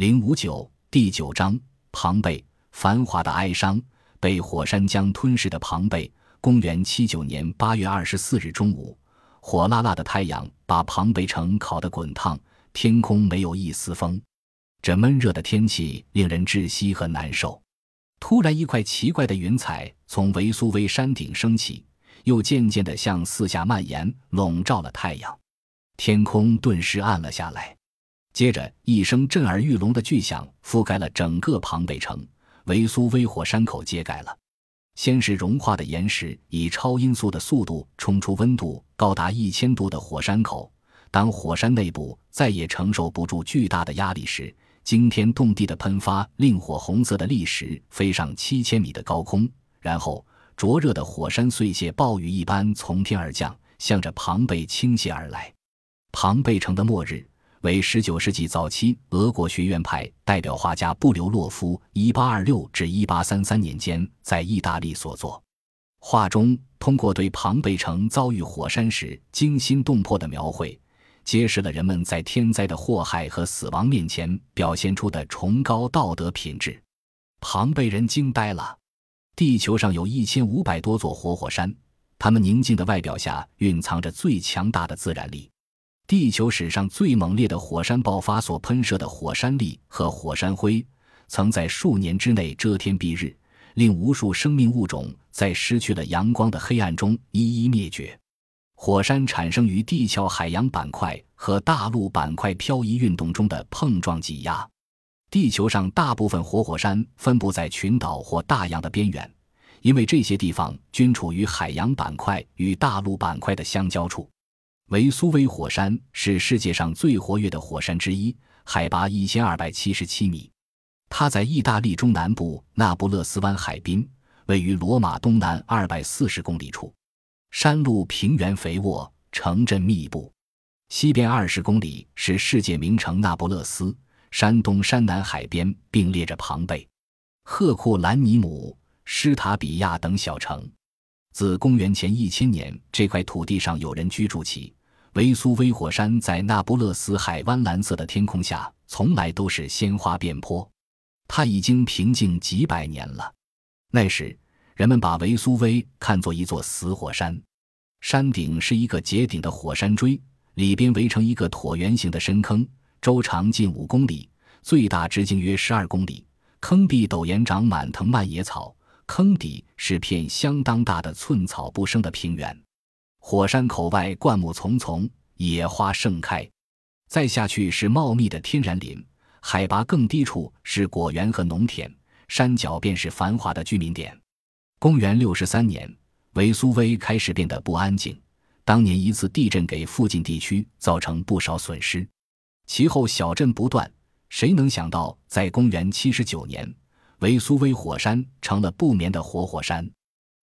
零五九第九章：庞贝繁华的哀伤，被火山将吞噬的庞贝。公元七九年八月二十四日中午，火辣辣的太阳把庞贝城烤得滚烫，天空没有一丝风。这闷热的天气令人窒息和难受。突然，一块奇怪的云彩从维苏威山顶升起，又渐渐地向四下蔓延，笼罩了太阳。天空顿时暗了下来。接着，一声震耳欲聋的巨响覆盖了整个庞贝城，维苏威火山口揭盖了。先是融化的岩石以超音速的速度冲出温度高达一千度的火山口，当火山内部再也承受不住巨大的压力时，惊天动地的喷发令火红色的砾石飞上七千米的高空，然后灼热的火山碎屑暴雨一般从天而降，向着庞贝倾泻而来。庞贝城的末日。为19世纪早期俄国学院派代表画家布留洛夫1826至1833年间在意大利所作。画中通过对庞贝城遭遇火山时惊心动魄的描绘，揭示了人们在天灾的祸害和死亡面前表现出的崇高道德品质。庞贝人惊呆了。地球上有一千五百多座活火山，它们宁静的外表下蕴藏着最强大的自然力。地球史上最猛烈的火山爆发所喷射的火山粒和火山灰，曾在数年之内遮天蔽日，令无数生命物种在失去了阳光的黑暗中一一灭绝。火山产生于地壳海洋板块和大陆板块漂移运动中的碰撞挤压。地球上大部分活火山分布在群岛或大洋的边缘，因为这些地方均处于海洋板块与大陆板块的相交处。维苏威火山是世界上最活跃的火山之一，海拔一千二百七十七米。它在意大利中南部那不勒斯湾海滨，位于罗马东南二百四十公里处。山路平原肥沃，城镇密布。西边二十公里是世界名城那不勒斯，山东山南海边并列着庞贝、赫库兰尼姆、施塔比亚等小城。自公元前一千年，这块土地上有人居住起。维苏威火山在那不勒斯海湾蓝色的天空下，从来都是鲜花遍坡。它已经平静几百年了。那时，人们把维苏威看作一座死火山。山顶是一个结顶的火山锥，里边围成一个椭圆形的深坑，周长近五公里，最大直径约十二公里。坑壁陡岩长满藤蔓野草，坑底是片相当大的寸草不生的平原。火山口外灌木丛丛，野花盛开；再下去是茂密的天然林，海拔更低处是果园和农田，山脚便是繁华的居民点。公元六十三年，维苏威开始变得不安静。当年一次地震给附近地区造成不少损失，其后小镇不断。谁能想到，在公元七十九年，维苏威火山成了不眠的活火山。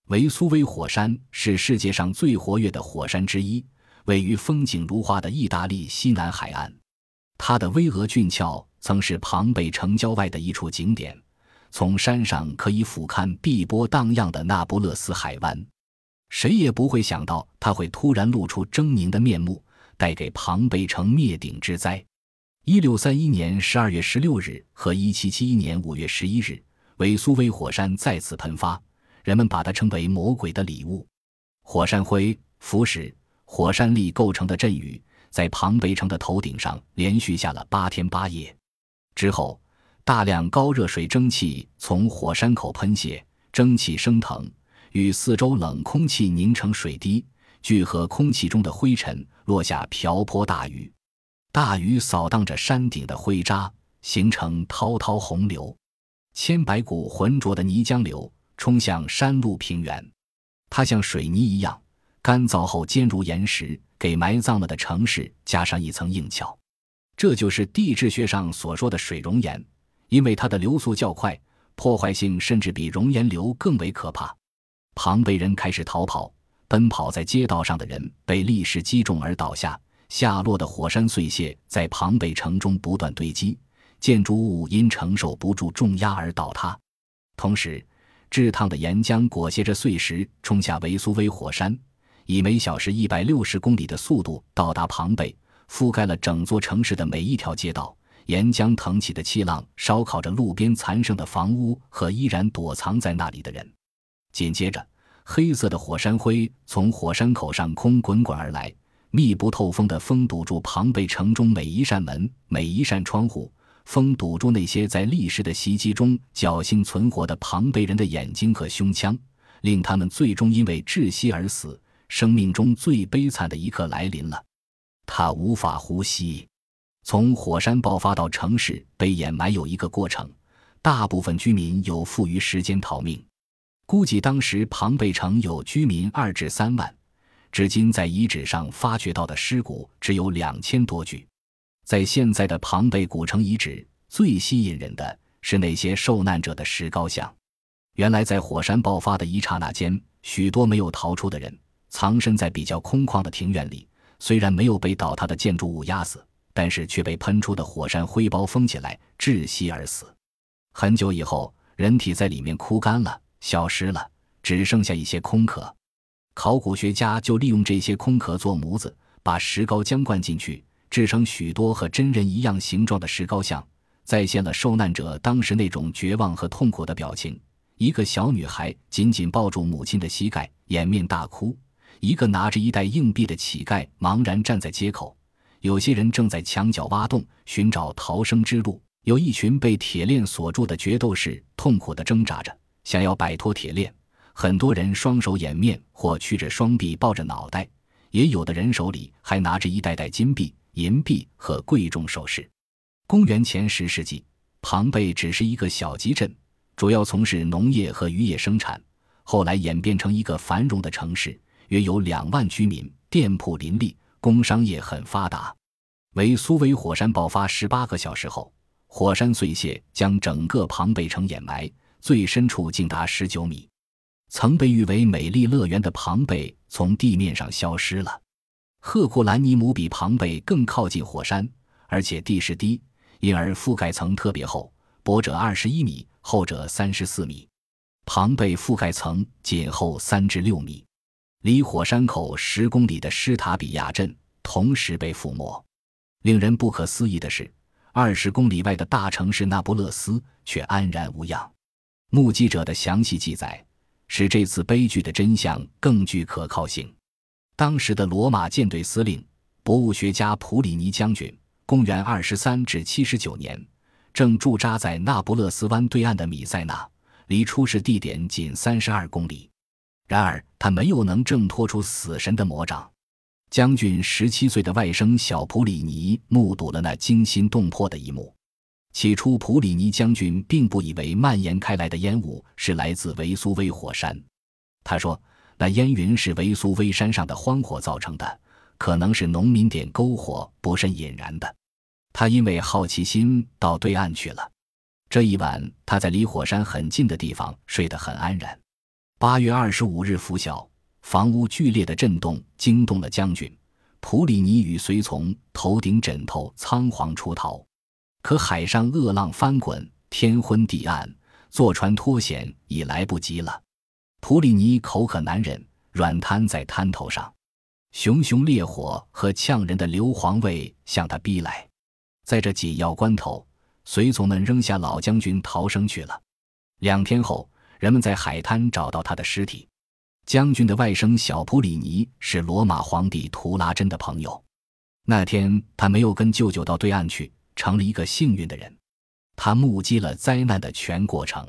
维苏威火山是世界上最活跃的火山之一，位于风景如画的意大利西南海岸。它的巍峨峻峭曾是庞贝城郊外的一处景点，从山上可以俯瞰碧波荡漾的那不勒斯海湾。谁也不会想到，它会突然露出狰狞的面目，带给庞贝城灭顶之灾。一六三一年十二月十六日和一七七一年五月十一日，维苏威火山再次喷发。人们把它称为“魔鬼的礼物”。火山灰、浮石、火山粒构成的阵雨，在庞贝城的头顶上连续下了八天八夜。之后，大量高热水蒸气从火山口喷泄，蒸汽升腾，与四周冷空气凝成水滴，聚合空气中的灰尘，落下瓢泼大雨。大雨扫荡着山顶的灰渣，形成滔滔洪流，千百股浑浊的泥浆流。冲向山路平原，它像水泥一样干燥后坚如岩石，给埋葬了的城市加上一层硬壳。这就是地质学上所说的水熔岩，因为它的流速较快，破坏性甚至比熔岩流更为可怕。庞贝人开始逃跑，奔跑在街道上的人被砾石击中而倒下，下落的火山碎屑在庞贝城中不断堆积，建筑物因承受不住重压而倒塌，同时。炙烫的岩浆裹挟着碎石冲下维苏威火山，以每小时一百六十公里的速度到达庞贝，覆盖了整座城市的每一条街道，岩浆腾起的气浪烧烤着路边残剩的房屋和依然躲藏在那里的人。紧接着，黑色的火山灰从火山口上空滚滚而来，密不透风的风堵住庞贝城中每一扇门、每一扇窗户，风堵住那些在历史的袭击中侥幸存活的庞贝人的眼睛和胸腔，令他们最终因为窒息而死。生命中最悲惨的一刻来临了，他无法呼吸。从火山爆发到城市被掩埋有一个过程，大部分居民有富余时间逃命。估计当时庞贝城有居民二至三万，至今在遗址上发掘到的尸骨只有两千多具。在现在的庞贝古城遗址，最吸引人的是那些受难者的石膏像。原来，在火山爆发的一刹那间，许多没有逃出的人藏身在比较空旷的庭院里，虽然没有被倒塌的建筑物压死。但是却被喷出的火山灰包封起来，窒息而死。很久以后，人体在里面枯干了，消失了，只剩下一些空壳。考古学家就利用这些空壳做模子，把石膏浆灌进去，制成许多和真人一样形状的石膏像，再现了受难者当时那种绝望和痛苦的表情。一个小女孩紧紧抱住母亲的膝盖，掩面大哭；一个拿着一袋硬币的乞丐茫然站在街口。有些人正在墙角挖洞寻找逃生之路，有一群被铁链锁住的决斗士痛苦地挣扎着，想要摆脱铁链。很多人双手掩面或屈着双臂抱着脑袋，也有的人手里还拿着一袋袋金币、银币和贵重首饰。公元前十世纪，庞贝只是一个小集镇，主要从事农业和渔业生产，后来演变成一个繁荣的城市，约有两万居民，店铺林立。工商业很发达。为苏威火山爆发十八个小时后，火山碎屑将整个庞贝城掩埋，最深处竟达十九米。曾被誉为美丽乐园的庞贝从地面上消失了。赫库兰尼姆比庞贝更靠近火山，而且地势低，因而覆盖层特别厚，薄者二十一米，厚者三十四米。庞贝覆盖层仅厚三至六米。离火山口十公里的施塔比亚镇同时被覆没。令人不可思议的是，二十公里外的大城市那不勒斯却安然无恙。目击者的详细记载使这次悲剧的真相更具可靠性。当时的罗马舰队司令、博物学家普里尼将军，公元二十三至七十九年，正驻扎在那不勒斯湾对岸的米塞纳，离出事地点仅三十二公里。然而，他没有能挣脱出死神的魔掌。将军十七岁的外甥小普里尼目睹了那惊心动魄的一幕。起初，普里尼将军并不以为蔓延开来的烟雾是来自维苏威火山。他说：“那烟云是维苏威山上的荒火造成的，可能是农民点篝火不慎引燃的。”他因为好奇心到对岸去了。这一晚，他在离火山很近的地方睡得很安然。八月二十五日拂晓，房屋剧烈的震动惊动了将军普里尼与随从，头顶枕头仓皇出逃。可海上恶浪翻滚，天昏地暗，坐船脱险已来不及了。普里尼口渴难忍，软瘫在滩头上。熊熊烈火和呛人的硫磺味向他逼来。在这紧要关头，随从们扔下老将军逃生去了。两天后。人们在海滩找到他的尸体。将军的外甥小普里尼是罗马皇帝图拉真的朋友。那天他没有跟舅舅到对岸去，成了一个幸运的人。他目击了灾难的全过程。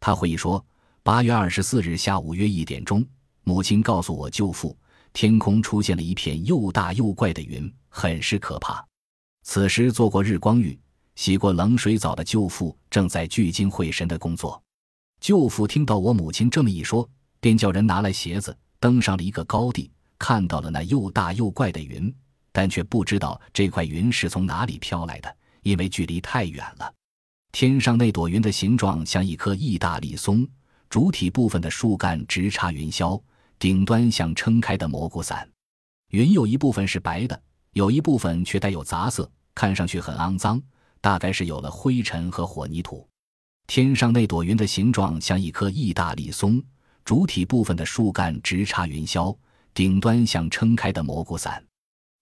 他回忆说：“八月二十四日下午约一点钟，母亲告诉我舅父，天空出现了一片又大又怪的云，很是可怕。此时做过日光浴、洗过冷水澡的舅父正在聚精会神的工作。”舅父听到我母亲这么一说，便叫人拿来鞋子，登上了一个高地，看到了那又大又怪的云，但却不知道这块云是从哪里飘来的，因为距离太远了。天上那朵云的形状像一棵意大利松，主体部分的树干直插云霄，顶端像撑开的蘑菇伞。云有一部分是白的，有一部分却带有杂色，看上去很肮脏，大概是有了灰尘和混凝土。天上那朵云的形状像一棵意大利松，主体部分的树干直插云霄，顶端像撑开的蘑菇伞。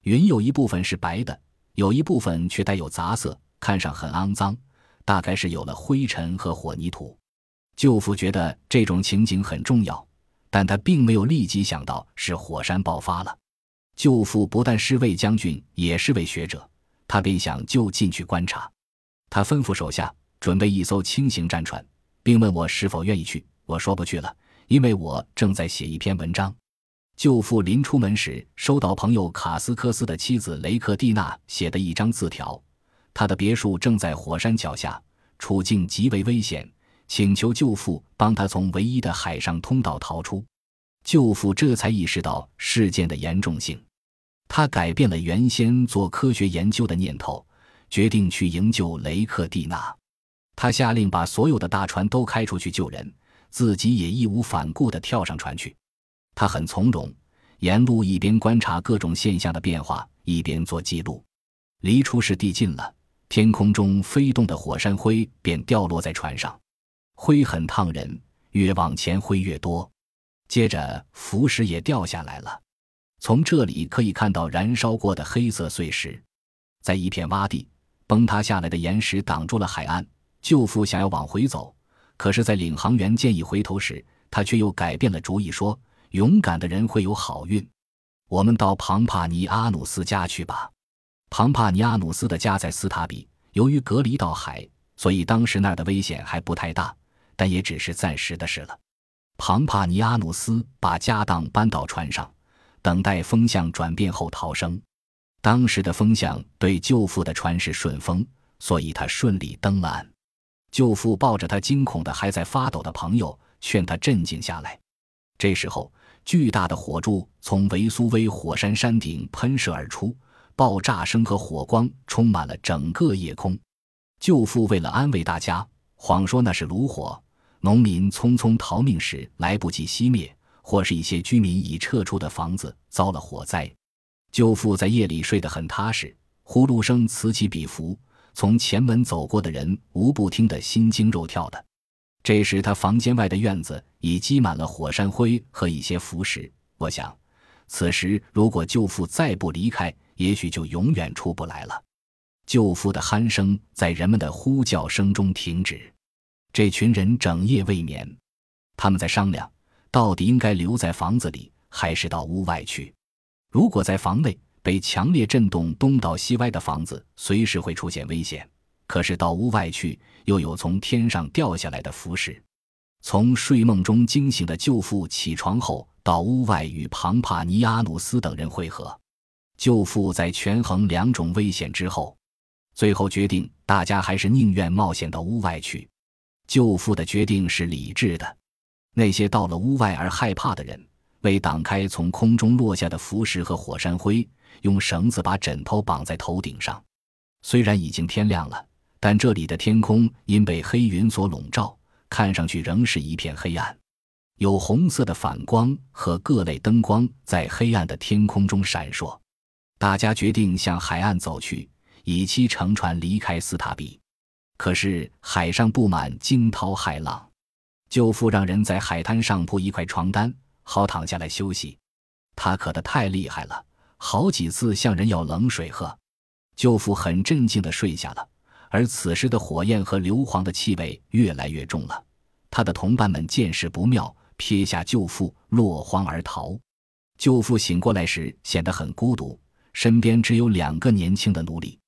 云有一部分是白的，有一部分却带有杂色，看上很肮脏，大概是有了灰尘和火泥土。舅父觉得这种情景很重要，但他并没有立即想到是火山爆发了。舅父不但是位将军，也是位学者，他便想就近去观察。他吩咐手下准备一艘轻型战船，并问我是否愿意去。我说不去了，因为我正在写一篇文章。舅父临出门时，收到朋友卡斯科斯的妻子雷克蒂娜写的一张字条，他的别墅正在火山脚下，处境极为危险。请求舅父帮他从唯一的海上通道逃出，舅父这才意识到事件的严重性，他改变了原先做科学研究的念头，决定去营救雷克蒂娜。他下令把所有的大船都开出去救人，自己也义无反顾地跳上船去。他很从容，沿路一边观察各种现象的变化，一边做记录。离出事地近了，天空中飞动的火山灰便掉落在船上。灰很烫人，越往前灰越多。接着浮石也掉下来了，从这里可以看到燃烧过的黑色碎石。在一片洼地，崩塌下来的岩石挡住了海岸。舅父想要往回走，可是，在领航员建议回头时，他却又改变了主意，说：“勇敢的人会有好运，我们到庞帕尼阿努斯家去吧。”庞帕尼阿努斯的家在斯塔比，由于隔离到海，所以当时那儿的危险还不太大。但也只是暂时的事了。庞帕尼阿努斯把家当搬到船上，等待风向转变后逃生。当时的风向对舅父的船是顺风，所以他顺利登了岸。舅父抱着他惊恐的还在发抖的朋友，劝他镇静下来。这时候，巨大的火柱从维苏威火山山顶喷射而出，爆炸声和火光充满了整个夜空。舅父为了安慰大家，谎说那是炉火。农民匆匆逃命时来不及熄灭，或是一些居民已撤出的房子遭了火灾。舅父在夜里睡得很踏实，呼噜声此起彼伏，从前门走过的人无不听得心惊肉跳的。这时，他房间外的院子已积满了火山灰和一些浮石。我想，此时如果舅父再不离开，也许就永远出不来了。舅父的鼾声在人们的呼叫声中停止。这群人整夜未眠，他们在商量，到底应该留在房子里，还是到屋外去。如果在房内，被强烈震动东倒西歪的房子随时会出现危险；可是到屋外去，又有从天上掉下来的浮石。从睡梦中惊醒的舅父起床后，到屋外与庞帕尼阿努斯等人会合。舅父在权衡两种危险之后，最后决定，大家还是宁愿冒险到屋外去。舅父的决定是理智的。那些到了屋外而害怕的人，为挡开从空中落下的浮石和火山灰，用绳子把枕头绑在头顶上。虽然已经天亮了，但这里的天空因被黑云所笼罩，看上去仍是一片黑暗。有红色的反光和各类灯光在黑暗的天空中闪烁。大家决定向海岸走去，以期乘船离开斯塔比。可是海上布满惊涛骇浪，舅父让人在海滩上铺一块床单，好躺下来休息。他渴得太厉害了，好几次向人要冷水喝。舅父很镇静地睡下了。而此时的火焰和硫磺的气味越来越重了。他的同伴们见势不妙，撇下舅父落荒而逃。舅父醒过来时显得很孤独，身边只有两个年轻的奴隶。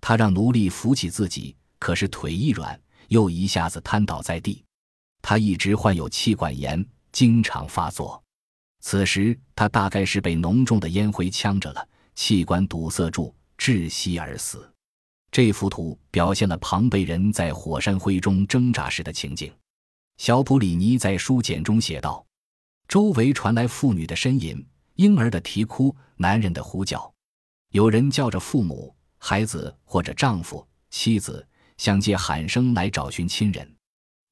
他让奴隶扶起自己。可是腿一软，又一下子瘫倒在地。他一直患有气管炎，经常发作。此时他大概是被浓重的烟灰呛着了，气管堵塞住，窒息而死。这幅图表现了庞贝人在火山灰中挣扎时的情景。小普里尼在书简中写道：“周围传来妇女的呻吟、婴儿的啼哭、男人的呼叫，有人叫着父母、孩子或者丈夫、妻子。”想借喊声来找寻亲人，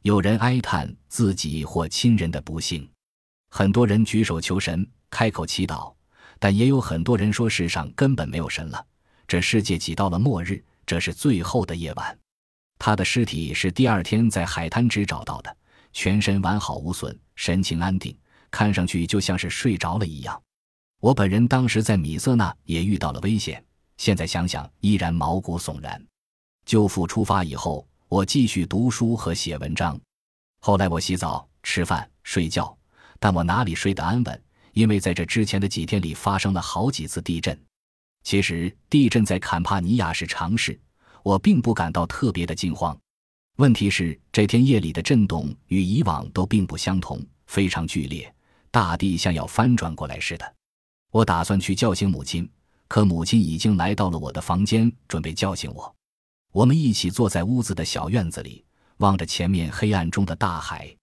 有人哀叹自己或亲人的不幸，很多人举手求神，开口祈祷，但也有很多人说世上根本没有神了，这世界挤到了末日，这是最后的夜晚。他的尸体是第二天在海滩只找到的，全身完好无损，神情安定，看上去就像是睡着了一样。我本人当时在米色那也遇到了危险，现在想想依然毛骨悚然。舅父出发以后，我继续读书和写文章。后来我洗澡、吃饭、睡觉，但我哪里睡得安稳？因为在这之前的几天里发生了好几次地震。其实地震在坎帕尼亚是常事，我并不感到特别的惊慌。问题是这天夜里的震动与以往都并不相同，非常剧烈，大地像要翻转过来似的。我打算去叫醒母亲，可母亲已经来到了我的房间，准备叫醒我。我们一起坐在屋子的小院子里，望着前面黑暗中的大海。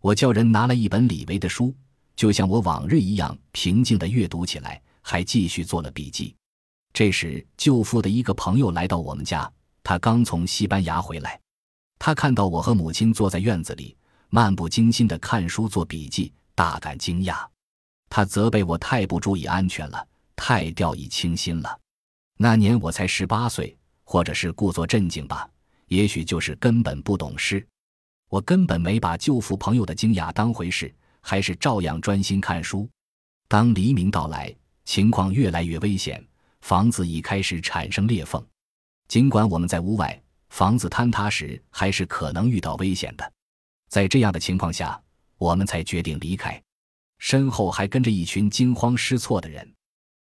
我叫人拿来一本李维的书，就像我往日一样平静地阅读起来，还继续做了笔记。这时，舅父的一个朋友来到我们家，他刚从西班牙回来。他看到我和母亲坐在院子里，漫不经心地看书做笔记，大感惊讶。他责备我太不注意安全了，太掉以轻心了。那年我才十八岁，或者是故作镇静吧，也许就是根本不懂事。我根本没把舅父朋友的惊讶当回事，还是照样专心看书。当黎明到来，情况越来越危险，房子已开始产生裂缝。尽管我们在屋外，房子坍塌时还是可能遇到危险的。在这样的情况下，我们才决定离开。身后还跟着一群惊慌失措的人。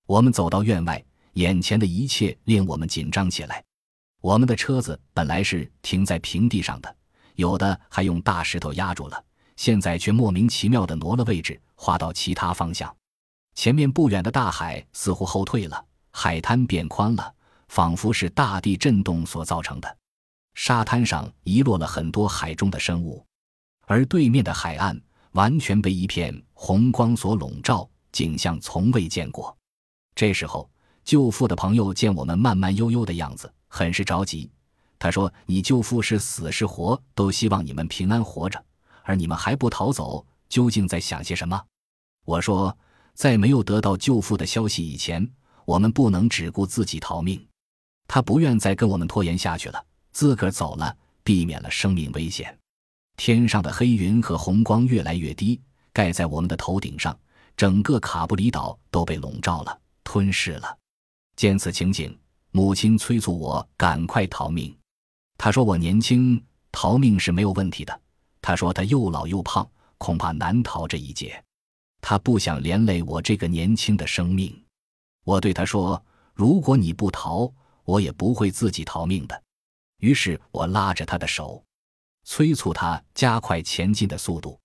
我们走到院外，眼前的一切令我们紧张起来。我们的车子本来是停在平地上的，有的还用大石头压住了，现在却莫名其妙地挪了位置，滑到其他方向。前面不远的大海似乎后退了，海滩变宽了，仿佛是大地震动所造成的。沙滩上遗落了很多海中的生物，而对面的海岸。完全被一片红光所笼罩，景象从未见过。这时候，舅父的朋友见我们慢慢悠悠的样子，很是着急。他说：“你舅父是死是活，都希望你们平安活着，而你们还不逃走，究竟在想些什么？”我说：“在没有得到舅父的消息以前，我们不能只顾自己逃命。”他不愿再跟我们拖延下去了，自个儿走了，避免了生命危险。天上的黑云和红光越来越低，盖在我们的头顶上，整个卡布里岛都被笼罩了，吞噬了。见此情景，母亲催促我赶快逃命。她说：“我年轻，逃命是没有问题的。”她说：“他又老又胖，恐怕难逃这一劫。”她不想连累我这个年轻的生命。我对她说：“如果你不逃，我也不会自己逃命的。”于是我拉着她的手。催促他加快前进的速度，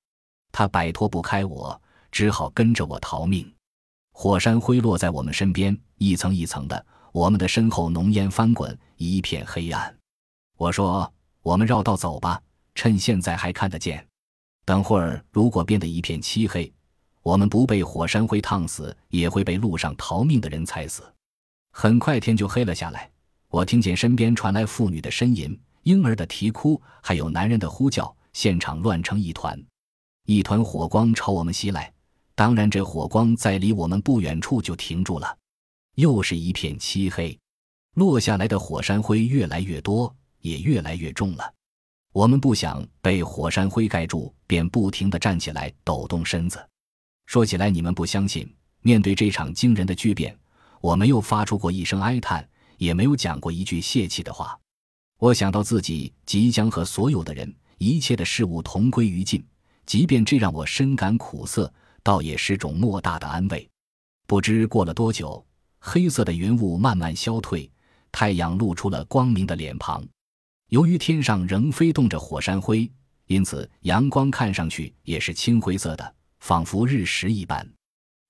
他摆脱不开我，只好跟着我逃命。火山灰落在我们身边，一层一层的，我们的身后浓烟翻滚，一片黑暗。我说：“我们绕道走吧，趁现在还看得见。等会儿如果变得一片漆黑，我们不被火山灰烫死，也会被路上逃命的人踩死。”很快天就黑了下来，我听见身边传来妇女的呻吟。婴儿的啼哭，还有男人的呼叫，现场乱成一团。一团火光朝我们袭来，当然，这火光在离我们不远处就停住了。又是一片漆黑，落下来的火山灰越来越多，也越来越重了。我们不想被火山灰盖住，便不停地站起来，抖动身子。说起来，你们不相信，面对这场惊人的巨变，我没有发出过一声哀叹，也没有讲过一句泄气的话。我想到自己即将和所有的人、一切的事物同归于尽，即便这让我深感苦涩，倒也是种莫大的安慰。不知过了多久，黑色的云雾慢慢消退，太阳露出了光明的脸庞。由于天上仍飞动着火山灰，因此阳光看上去也是青灰色的，仿佛日食一般。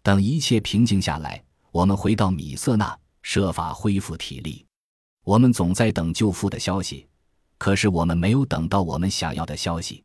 等一切平静下来，我们回到米瑟那，设法恢复体力。我们总在等舅父的消息，可是我们没有等到我们想要的消息。